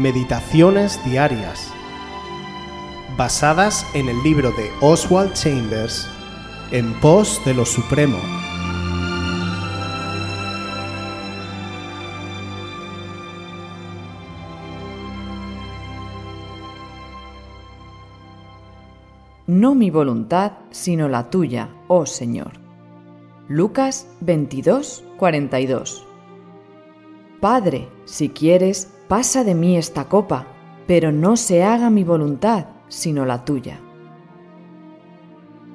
Meditaciones Diarias, basadas en el libro de Oswald Chambers, En pos de lo Supremo. No mi voluntad, sino la tuya, oh Señor. Lucas 22, 42. Padre, si quieres, pasa de mí esta copa, pero no se haga mi voluntad, sino la tuya.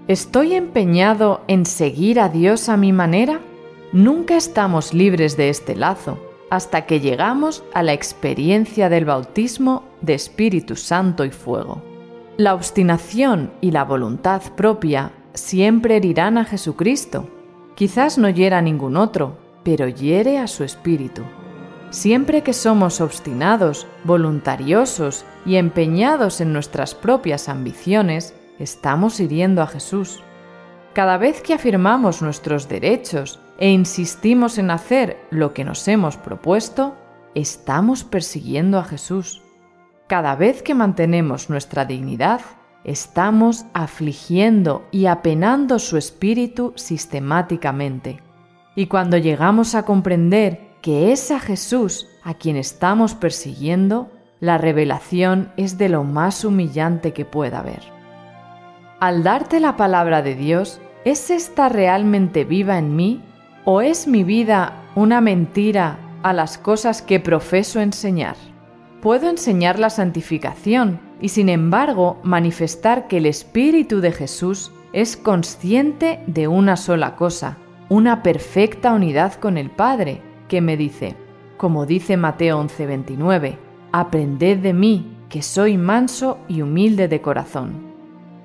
¿Estoy empeñado en seguir a Dios a mi manera? Nunca estamos libres de este lazo hasta que llegamos a la experiencia del bautismo de Espíritu Santo y fuego. La obstinación y la voluntad propia siempre herirán a Jesucristo. Quizás no hiera a ningún otro, pero hiere a su espíritu. Siempre que somos obstinados, voluntariosos y empeñados en nuestras propias ambiciones, estamos hiriendo a Jesús. Cada vez que afirmamos nuestros derechos e insistimos en hacer lo que nos hemos propuesto, estamos persiguiendo a Jesús. Cada vez que mantenemos nuestra dignidad, estamos afligiendo y apenando su espíritu sistemáticamente. Y cuando llegamos a comprender que es a Jesús a quien estamos persiguiendo, la revelación es de lo más humillante que pueda haber. Al darte la palabra de Dios, ¿es esta realmente viva en mí o es mi vida una mentira a las cosas que profeso enseñar? Puedo enseñar la santificación y sin embargo manifestar que el Espíritu de Jesús es consciente de una sola cosa, una perfecta unidad con el Padre, que me dice, como dice Mateo 11:29, aprended de mí, que soy manso y humilde de corazón.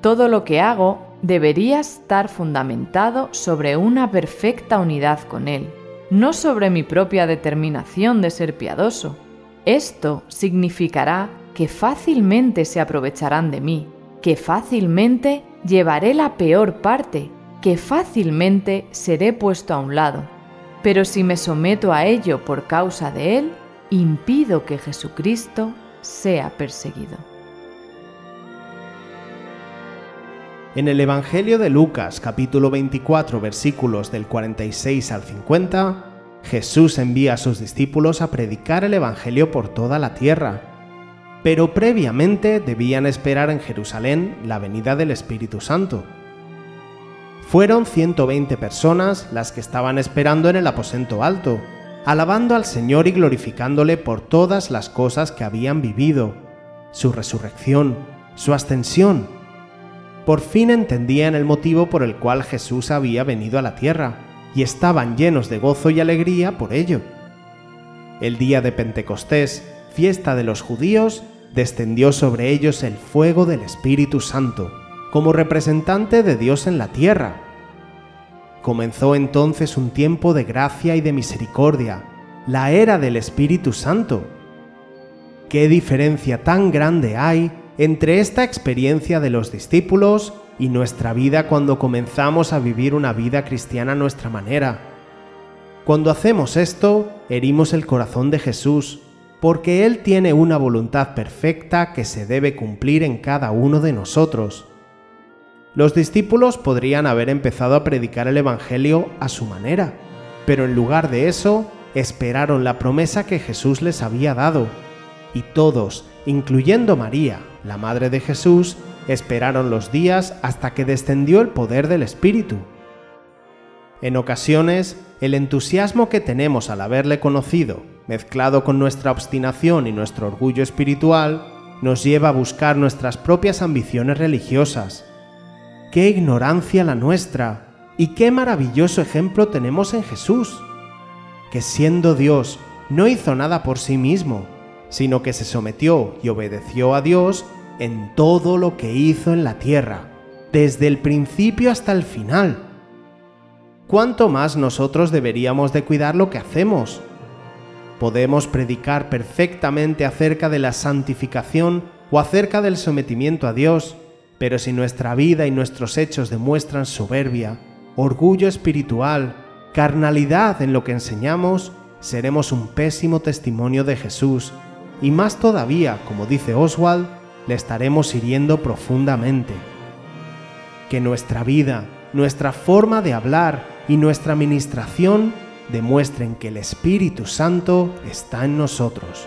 Todo lo que hago debería estar fundamentado sobre una perfecta unidad con Él, no sobre mi propia determinación de ser piadoso. Esto significará que fácilmente se aprovecharán de mí, que fácilmente llevaré la peor parte, que fácilmente seré puesto a un lado pero si me someto a ello por causa de Él, impido que Jesucristo sea perseguido. En el Evangelio de Lucas capítulo 24 versículos del 46 al 50, Jesús envía a sus discípulos a predicar el Evangelio por toda la tierra, pero previamente debían esperar en Jerusalén la venida del Espíritu Santo. Fueron 120 personas las que estaban esperando en el aposento alto, alabando al Señor y glorificándole por todas las cosas que habían vivido, su resurrección, su ascensión. Por fin entendían el motivo por el cual Jesús había venido a la tierra, y estaban llenos de gozo y alegría por ello. El día de Pentecostés, fiesta de los judíos, descendió sobre ellos el fuego del Espíritu Santo como representante de Dios en la tierra. Comenzó entonces un tiempo de gracia y de misericordia, la era del Espíritu Santo. ¿Qué diferencia tan grande hay entre esta experiencia de los discípulos y nuestra vida cuando comenzamos a vivir una vida cristiana a nuestra manera? Cuando hacemos esto, herimos el corazón de Jesús, porque Él tiene una voluntad perfecta que se debe cumplir en cada uno de nosotros. Los discípulos podrían haber empezado a predicar el Evangelio a su manera, pero en lugar de eso, esperaron la promesa que Jesús les había dado, y todos, incluyendo María, la Madre de Jesús, esperaron los días hasta que descendió el poder del Espíritu. En ocasiones, el entusiasmo que tenemos al haberle conocido, mezclado con nuestra obstinación y nuestro orgullo espiritual, nos lleva a buscar nuestras propias ambiciones religiosas, qué ignorancia la nuestra y qué maravilloso ejemplo tenemos en Jesús, que siendo Dios no hizo nada por sí mismo, sino que se sometió y obedeció a Dios en todo lo que hizo en la tierra, desde el principio hasta el final. ¿Cuánto más nosotros deberíamos de cuidar lo que hacemos? Podemos predicar perfectamente acerca de la santificación o acerca del sometimiento a Dios, pero si nuestra vida y nuestros hechos demuestran soberbia, orgullo espiritual, carnalidad en lo que enseñamos, seremos un pésimo testimonio de Jesús y más todavía, como dice Oswald, le estaremos hiriendo profundamente. Que nuestra vida, nuestra forma de hablar y nuestra administración demuestren que el Espíritu Santo está en nosotros.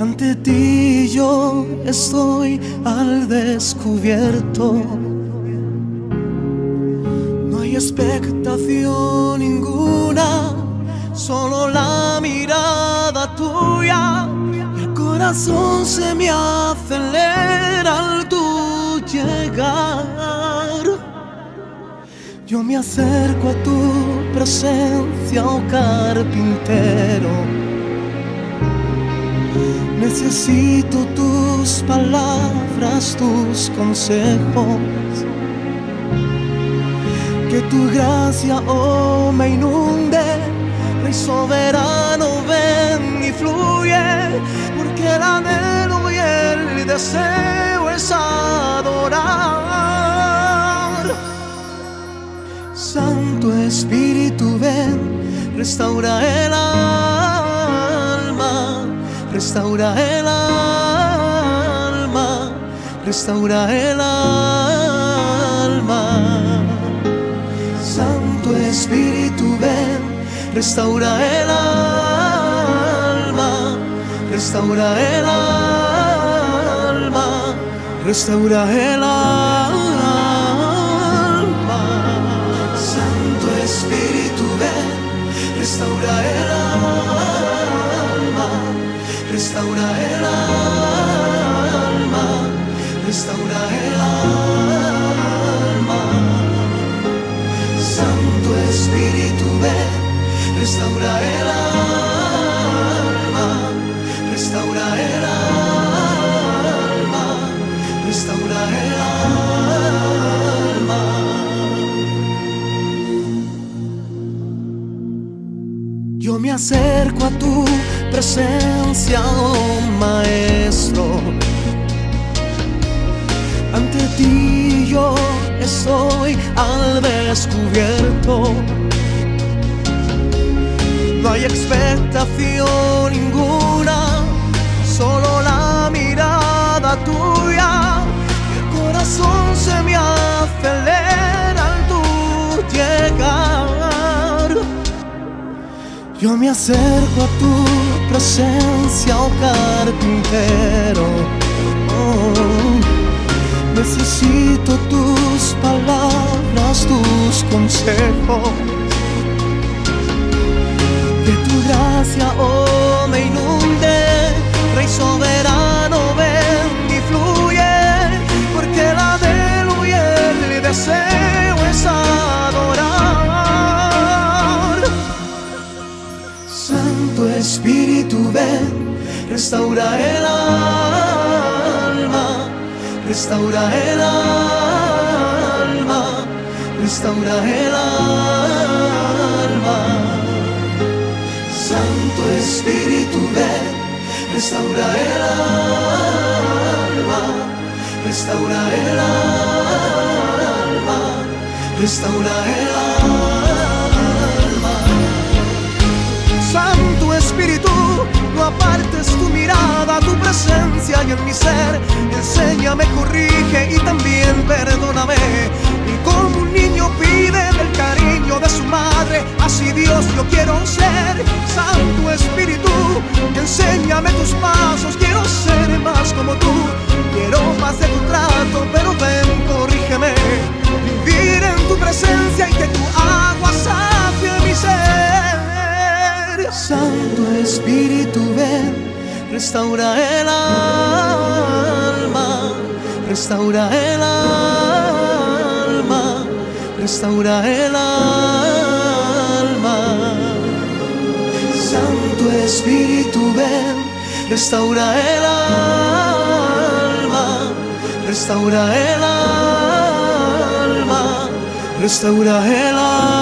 Ante ti yo estoy al descubierto. No hay expectación ninguna, solo la mirada tuya. El corazón se me acelera al tu llegar. Yo me acerco a tu presencia, oh carpintero. Necesito tus palabras, tus consejos. Que tu gracia, oh, me inunde. Rey soberano, ven y fluye. Porque el anhelo y el deseo es adorar. Santo Espíritu, ven, restaura el alma, restaura el alma, restaura el alma. Santo Espíritu, ven, restaura el alma, restaura el alma, restaura el alma. Restaura el alma, restaura el alma, restaura el. Presencia, oh Maestro. Ante ti yo estoy al descubierto. No hay expectación ninguna, solo la mirada tuya. El corazón se me acelera al tu llegar. Yo me acerco a tu presencia, oh carpintero. Oh, necesito tus palabras, tus consejos. Que tu gracia, oh, restaura el alma, restaura el alma, restaura el alma. Santo Espíritu, ven, restaura el alma, restaura el alma, restaura el alma. Presencia y en mi ser. Enséñame, corrige y también perdóname. Y como un niño pide el cariño de su madre, así Dios yo quiero ser. Santo Espíritu, enséñame tus pasos, quiero ser más como tú. Quiero más de tu trato, pero ven, corrígeme. Vivir en tu presencia y que tu agua sacie mi ser. Santo Espíritu, restaura el alma, restaura el alma, restaura el alma. Santo Espíritu, ven, restaura el alma, restaura el alma, restaura el alma.